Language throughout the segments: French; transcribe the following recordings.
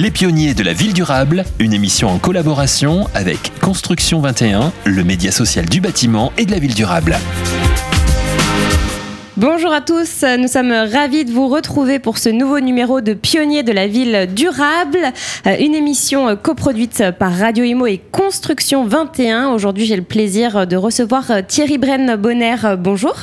Les pionniers de la ville durable, une émission en collaboration avec Construction 21, le média social du bâtiment et de la ville durable. Bonjour à tous, nous sommes ravis de vous retrouver pour ce nouveau numéro de Pionniers de la ville durable, euh, une émission coproduite par Radio Imo et Construction 21. Aujourd'hui, j'ai le plaisir de recevoir Thierry Bren Bonner. Bonjour.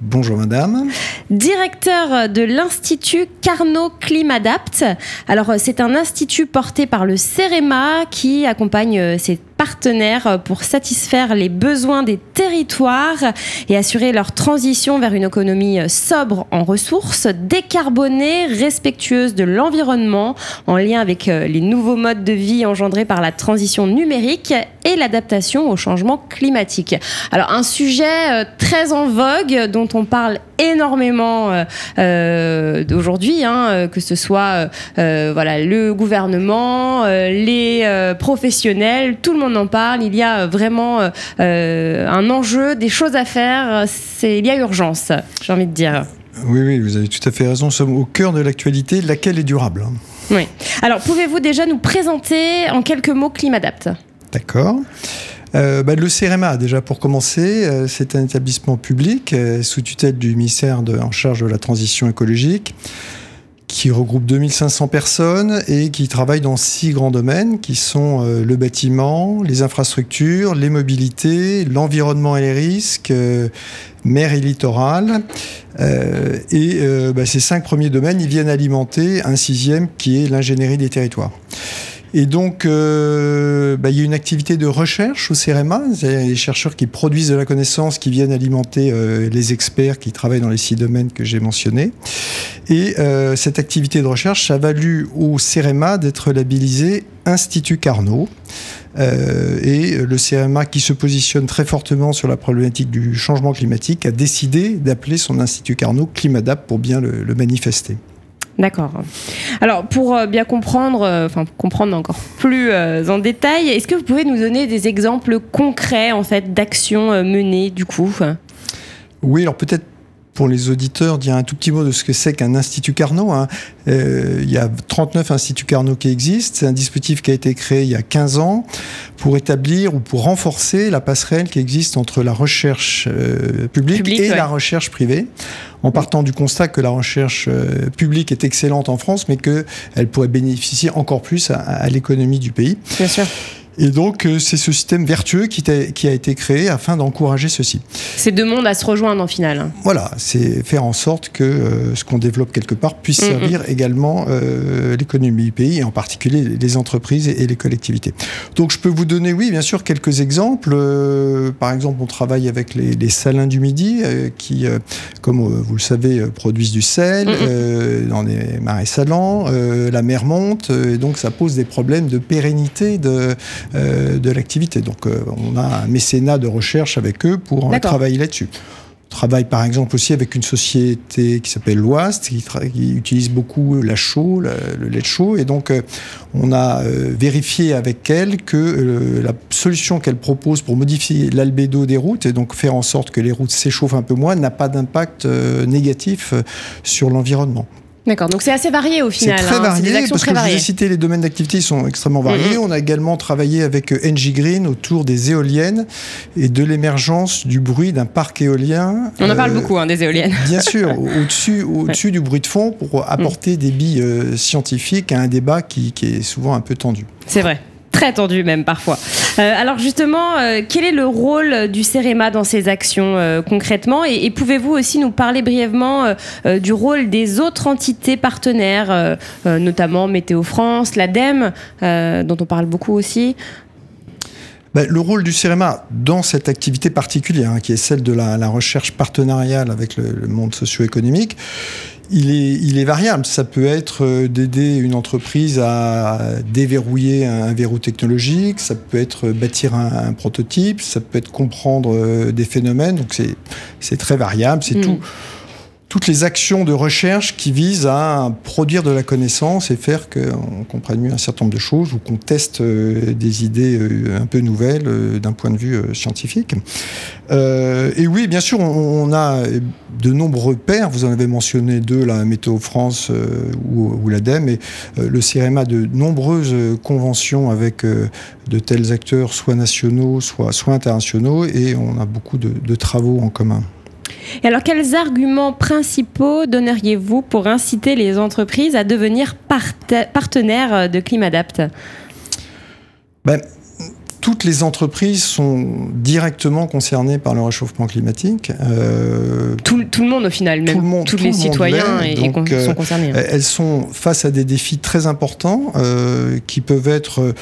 Bonjour madame. Directeur de l'Institut Carnot Climadapt. Alors c'est un institut porté par le CEREMA qui accompagne ses partenaires pour satisfaire les besoins des territoires et assurer leur transition vers une économie sobre en ressources, décarbonée, respectueuse de l'environnement, en lien avec les nouveaux modes de vie engendrés par la transition numérique et l'adaptation au changement climatique. Alors un sujet très en vogue dont on parle énormément euh, euh, d'aujourd'hui, hein, que ce soit euh, voilà, le gouvernement, les professionnels, tout le monde en parle. Il y a vraiment un enjeu, des choses à faire. Il y a urgence, j'ai envie de dire. Oui, oui, vous avez tout à fait raison. Nous sommes au cœur de l'actualité, laquelle est durable. Hein? Oui. Alors, pouvez-vous déjà nous présenter en quelques mots Climadapt D'accord. Euh, bah, le CEREMA, déjà pour commencer, euh, c'est un établissement public euh, sous tutelle du ministère en charge de la transition écologique qui regroupe 2500 personnes et qui travaille dans six grands domaines qui sont le bâtiment, les infrastructures, les mobilités, l'environnement et les risques, mer et littoral. et bah, ces cinq premiers domaines, ils viennent alimenter un sixième qui est l'ingénierie des territoires. Et donc, euh, bah, il y a une activité de recherche au CEREMA. Il les chercheurs qui produisent de la connaissance, qui viennent alimenter euh, les experts qui travaillent dans les six domaines que j'ai mentionnés. Et euh, cette activité de recherche, a valu au CEREMA d'être labellisé Institut Carnot. et le CEREMA, qui se positionne très fortement sur la problématique du changement climatique, a décidé d'appeler son Institut Carnot Climadap pour bien le manifester. D'accord. Alors, pour euh, bien comprendre, euh, enfin comprendre encore plus euh, en détail, est-ce que vous pouvez nous donner des exemples concrets en fait d'actions menées du coup Oui, alors peut-être pour les auditeurs dire un tout petit mot de ce que c'est qu'un institut Carnot. Hein. Il y a 39 instituts Carnot qui existent. C'est un dispositif qui a été créé il y a 15 ans pour établir ou pour renforcer la passerelle qui existe entre la recherche euh, publique, et la recherche privée en partant du constat que la recherche euh, publique est excellente en France, mais qu'elle pourrait bénéficier encore plus à, à l'économie du pays. Bien sûr. Et donc, euh, c'est ce système vertueux qui, qui, a été créé afin d'encourager ceci. C'est deux mondes à se rejoindre en final. Voilà, c'est faire en sorte que euh, ce qu'on développe quelque part puisse servir également euh, l'économie du pays, et en particulier les entreprises et, les collectivités. Donc, je peux vous donner, oui, bien sûr, quelques exemples. par exemple, on travaille avec les, salins du Midi, qui, comme vous le savez, produisent du sel dans les marais salants. la mer monte, et donc ça pose des problèmes de pérennité de euh, de l'activité. Donc euh, on a un mécénat de recherche avec eux pour euh, travailler là-dessus. On travaille par exemple aussi avec une société qui s'appelle l'Ouest, qui, utilise beaucoup la chaux, le lait de chaux, et donc on a vérifié avec elle que la solution qu'elle propose pour modifier l'albédo des routes et donc faire en sorte que les routes s'échauffent un peu moins n'a pas d'impact négatif sur l'environnement. D'accord, donc c'est assez varié au final. C'est très hein. varié, parce que je vous ai cité les domaines d'activité, ils sont extrêmement variés. On a également travaillé avec euh, NG Green autour des éoliennes et de l'émergence du bruit d'un parc éolien. On en parle euh, beaucoup, hein, des éoliennes. Bien sûr, au-dessus au -dessus du bruit de fond pour apporter mm. des billes euh, scientifiques à un débat qui, qui est souvent un peu tendu. C'est vrai très tendu même parfois. Euh, alors justement, euh, quel est le rôle du CEREMA dans ces actions euh, concrètement Et, pouvez-vous aussi nous parler brièvement du rôle des autres entités partenaires, notamment Météo France, l'ADEME, dont on parle beaucoup aussi? Ben, le rôle du CEREMA dans cette activité particulière, hein, qui est celle de la, recherche partenariale avec le monde socio-économique, il est, il est, variable. Ça peut être euh, d'aider une entreprise à déverrouiller un, verrou technologique, ça peut être bâtir un, prototype, ça peut être comprendre euh, des phénomènes. Donc c'est très variable, c'est mm. tout toutes les actions de recherche qui visent à produire de la connaissance et faire qu'on comprenne mieux un certain nombre de choses ou qu'on teste euh, des idées euh, un peu nouvelles euh, d'un point de vue scientifique. et oui, bien sûr, on, a de nombreux pairs. Vous en avez mentionné deux, la Météo France ou, ou l'ADEME. Et le CRM a de nombreuses conventions avec de tels acteurs, soit nationaux, soit internationaux, et on a beaucoup de travaux en commun. Et alors, quels arguments principaux donneriez-vous pour inciter les entreprises à devenir partenaires de Climadapt? Ben, toutes les entreprises sont directement concernées par le réchauffement climatique. Euh, tout, le monde au final, même monde, tous les citoyens sont euh, concernés. Hein. Elles sont face à des défis très importants euh, qui peuvent être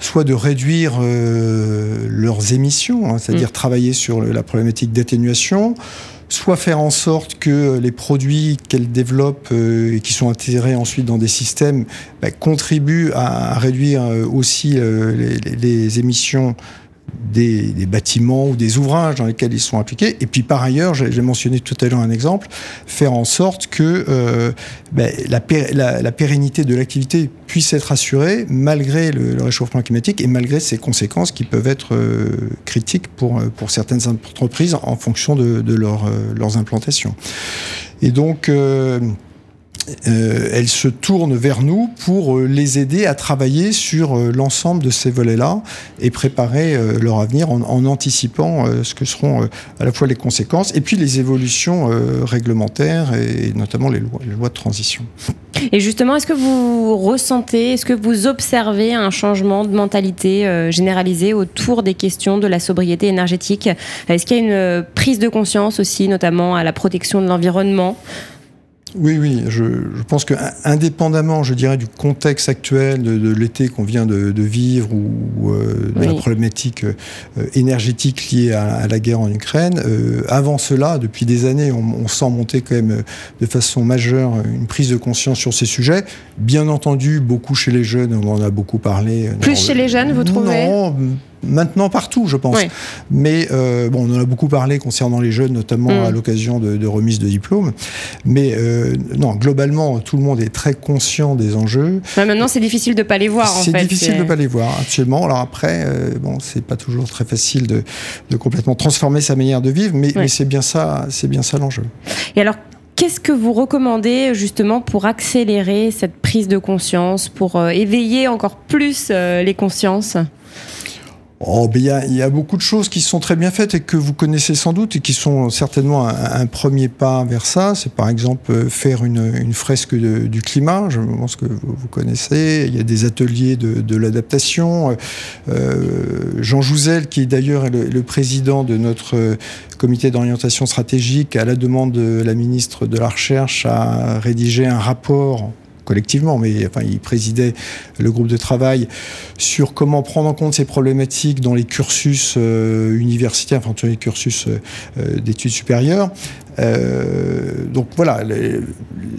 soit de réduire leurs émissions, hein, c'est-à-dire mm. travailler sur la problématique d'atténuation, soit faire en sorte que les produits qu'elles développent euh, et qui sont intégrés ensuite dans des systèmes bah, contribuent à, réduire euh, aussi euh, les, émissions des, bâtiments ou des ouvrages dans lesquels ils sont appliqués. Et puis par ailleurs, j'ai mentionné tout à l'heure un exemple, faire en sorte que euh, ben, la, pérennité de l'activité puisse être assurée malgré le, réchauffement climatique et malgré ses conséquences qui peuvent être euh, critiques pour, euh, pour certaines entreprises en fonction de, leurs implantations. Et donc, euh, elle se tourne vers nous pour euh, les aider à travailler sur euh, l'ensemble de ces volets-là et préparer leur avenir en, anticipant ce que seront à la fois les conséquences et puis les évolutions réglementaires et notamment les lois, de transition. Et justement, est-ce que vous ressentez, est-ce que vous observez un changement de mentalité généralisé autour des questions de la sobriété énergétique? Est-ce qu'il y a une prise de conscience aussi, notamment à la protection de l'environnement? Oui, oui, je, pense que indépendamment, je dirais, du contexte actuel de, l'été qu'on vient de, vivre ou euh, de la problématique euh, énergétique liée à, la guerre en Ukraine, euh, avant cela, depuis des années, on, sent monter quand même de façon majeure une prise de conscience sur ces sujets. Bien entendu, beaucoup chez les jeunes, on en a beaucoup parlé. Plus chez les jeunes, vous trouvez? Non, maintenant partout, je pense. Mais euh, bon, on en a beaucoup parlé concernant les jeunes, notamment mm. à l'occasion de, remise de diplômes. Mais euh, non, globalement, tout le monde est très conscient des enjeux. maintenant, c'est difficile de pas les voir. C'est difficile de pas les voir, absolument. Alors après, euh, bon, c'est pas toujours très facile de, complètement transformer sa manière de vivre, mais, mais c'est bien ça, c'est bien ça l'enjeu. Et alors, Qu'est-ce que vous recommandez justement pour accélérer cette prise de conscience, pour éveiller encore plus les consciences? Oh, il y, a beaucoup de choses qui sont très bien faites et que vous connaissez sans doute et qui sont certainement un, premier pas vers ça. C'est par exemple euh, faire une, fresque du climat. Je pense que vous, connaissez. Il y a des ateliers de, l'adaptation. Euh, Jean Jouzel, qui d'ailleurs est le, le, président de notre euh, comité d'orientation stratégique, à la demande de la ministre de la Recherche, a rédigé un rapport collectivement, mais enfin, il présidait le groupe de travail sur comment prendre en compte ces problématiques dans les cursus euh, universitaires, enfin, dans les cursus euh, euh, d'études supérieures. donc voilà,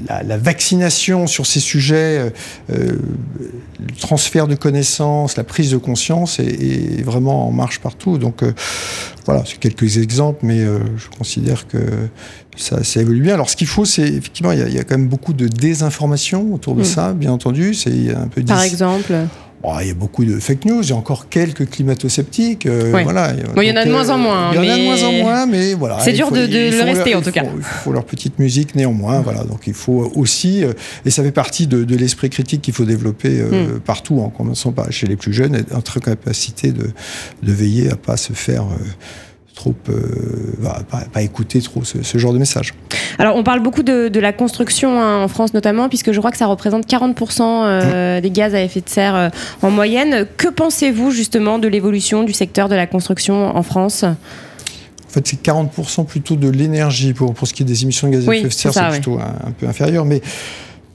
la, vaccination sur ces sujets, le transfert de connaissances, la prise de conscience est, vraiment en marche partout. Donc voilà, c'est quelques exemples, mais je considère que ça, évolue bien. Alors, ce qu'il faut, c'est effectivement, il y, a quand même beaucoup de désinformation autour de mm. ça, bien entendu. C'est un peu. Par exemple. il y a beaucoup de fake news, il y a encore quelques climato-sceptiques. Euh, voilà. il y en a de moins en moins. Il y en a de moins en moins, mais voilà. C'est dur de, le rester, en tout cas. Il faut leur petite musique néanmoins. Voilà. Donc il faut aussi, euh, et ça fait partie de, l'esprit critique qu'il faut développer euh, mm. partout, en commençant par chez les plus jeunes, être en capacité de, de veiller à pas se faire trop euh, pas, écouter trop ce, genre de message. Alors on parle beaucoup de, la construction hein, en France notamment puisque je crois que ça représente 40% euh, mmh. des gaz à effet de serre euh, en moyenne. Que pensez-vous justement de l'évolution du secteur de la construction en France? En fait, c'est 40% plutôt de l'énergie pour, pour ce qui est des émissions de gaz à effet de serre, c'est plutôt un, un, peu inférieur. Mais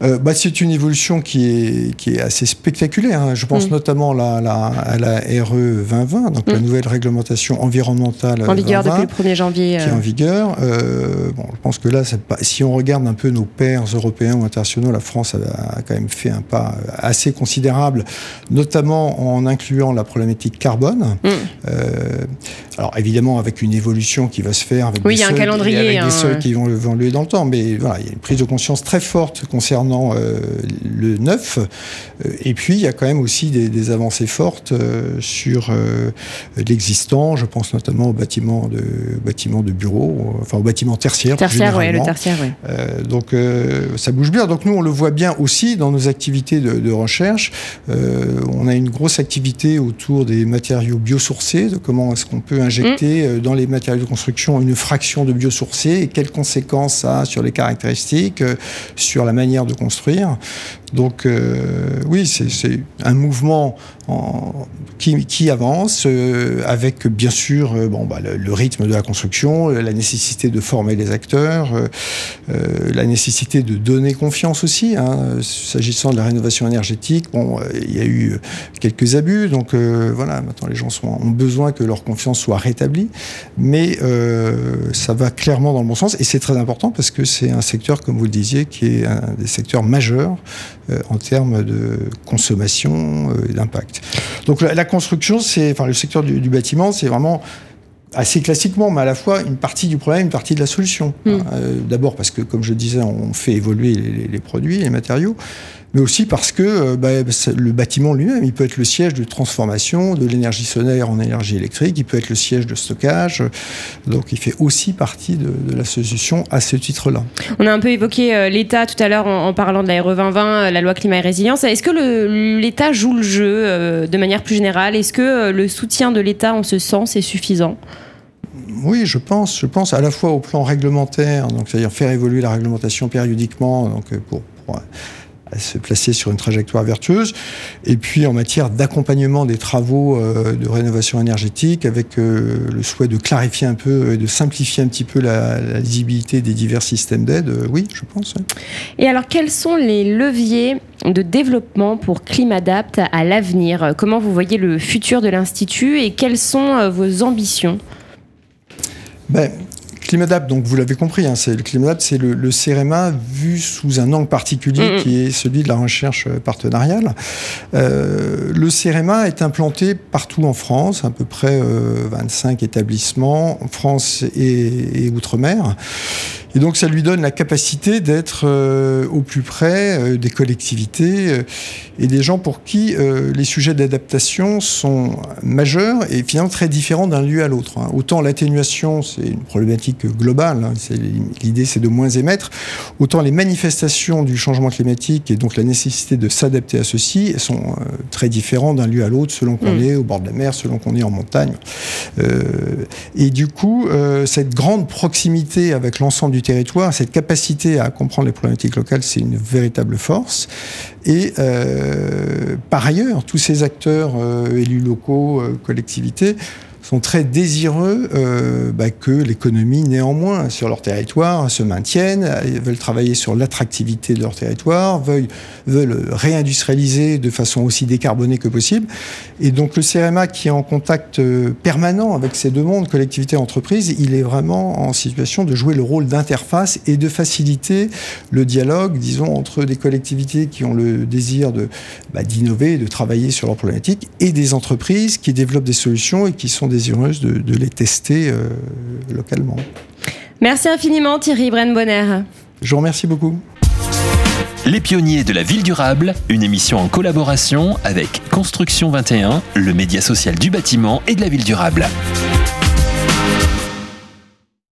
euh, bah, c'est une évolution qui est, qui est assez spectaculaire. Hein. Je pense mm. notamment à la RE 2020, donc la mm. nouvelle réglementation environnementale. En vigueur depuis le 1er janvier. Qui est en euh. vigueur. Euh, bon, je pense que là, pas, si on regarde un peu nos pairs européens ou internationaux, la France a, quand même fait un pas assez considérable, notamment en incluant la problématique carbone. Mm. alors évidemment avec une évolution qui va se faire avec oui, des y a un seuils, calendrier, avec hein, des seuils qui vont évoluer dans le temps, mais voilà, il y a une prise de conscience très forte concernant euh, le neuf. Euh, Et puis il y a quand même aussi des, des avancées fortes euh, sur l'existant. Je pense notamment aux bâtiments de bâtiments de bureaux, enfin aux bâtiments tertiaires. Tertiaire, ouais, le tertiaire. Euh, donc ça bouge bien. Donc nous on le voit bien aussi dans nos activités de, de recherche. On a une grosse activité autour des matériaux biosourcés, de comment est-ce qu'on peut injecter euh, dans les matériaux de construction une fraction de biosourcés et quelles conséquences ça a sur les caractéristiques, sur la manière de construire. Donc euh, oui, c'est un mouvement en- qui, avance euh, avec bien sûr euh, bah, le, rythme de la construction, la nécessité de former les acteurs, la nécessité de donner confiance aussi. hein. S'agissant de la rénovation énergétique, bon, il y a eu quelques abus, donc voilà, maintenant les gens ont besoin que leur confiance soit rétablie, mais ça va clairement dans le bon sens et c'est très important parce que c'est un secteur, comme vous le disiez, qui est un des secteurs majeurs euh, en termes de consommation euh, et d'impact. Donc la, la construction, c'est, enfin le secteur du, du bâtiment, c'est vraiment assez classiquement, mais à la fois une partie du problème, une partie de la solution. Mm. Euh, D'abord parce que, comme je disais, on fait évoluer les produits, les matériaux, mais aussi parce que euh, bah, le bâtiment lui-même, il peut être le siège de transformation de l'énergie solaire en énergie électrique, il peut être le siège de stockage, donc il fait aussi partie de, de la solution à ce titre-là. On a un peu évoqué euh, l'État tout à l'heure en, en parlant de la RE 2020, euh, la loi climat et résilience. Est-ce que l'État joue le jeu de manière plus générale? Est-ce que le soutien de l'État en ce sens est suffisant? Oui, je pense, je pense à la fois au plan réglementaire, donc c'est-à-dire faire évoluer la réglementation périodiquement, donc pour, pour, euh, se placer sur une trajectoire vertueuse, et puis en matière d'accompagnement des travaux euh, de rénovation énergétique, avec euh, le souhait de clarifier un peu et de simplifier un petit peu la, la lisibilité des divers systèmes d'aide. euh, oui, je pense. Et alors, quels sont les leviers de développement pour Climadapt à l'avenir? Comment vous voyez le futur de l'Institut et quelles sont vos ambitions? Ben, Climadapt, donc vous l'avez compris, hein, c'est, le Climadapt, c'est le, le CEREMA vu sous un angle particulier qui est celui de la recherche euh, partenariale. Euh, le CEREMA est implanté partout en France, à peu près euh, 25 établissements, en France et, et Outre-mer. Et donc ça lui donne la capacité d'être euh, au plus près euh, des collectivités euh, et des gens pour qui les sujets d'adaptation sont majeurs et finalement très différents d'un lieu à l'autre. hein. Autant l'atténuation, c'est une problématique globale, hein, l'idée c'est de moins émettre, autant les manifestations du changement climatique et donc la nécessité de s'adapter à ceci sont très différents d'un lieu à l'autre selon qu'on Mm. est au bord de la mer, selon qu'on est en montagne. Et du coup, cette grande proximité avec l'ensemble du territoire, cette capacité à comprendre les problématiques locales, c'est une véritable force. Et euh, par ailleurs, tous ces acteurs, euh, élus locaux, euh, collectivités, sont très désireux euh, bah, que l'économie, néanmoins, sur leur territoire, se maintienne, veulent travailler sur l'attractivité de leur territoire, veulent, réindustrialiser de façon aussi décarbonée que possible. Et donc le CRMA, qui est en contact euh, permanent avec ces deux mondes, collectivité et entreprise, il est vraiment en situation de jouer le rôle d'interface et de faciliter le dialogue, disons, entre des collectivités qui ont le désir de bah, d'innover, de travailler sur leurs problématiques, et des entreprises qui développent des solutions et qui sont de les tester euh, localement. Merci infiniment Thierry Brenbonner. Je vous remercie beaucoup. Les pionniers de la ville durable, une émission en collaboration avec Construction 21, le média social du bâtiment et de la ville durable.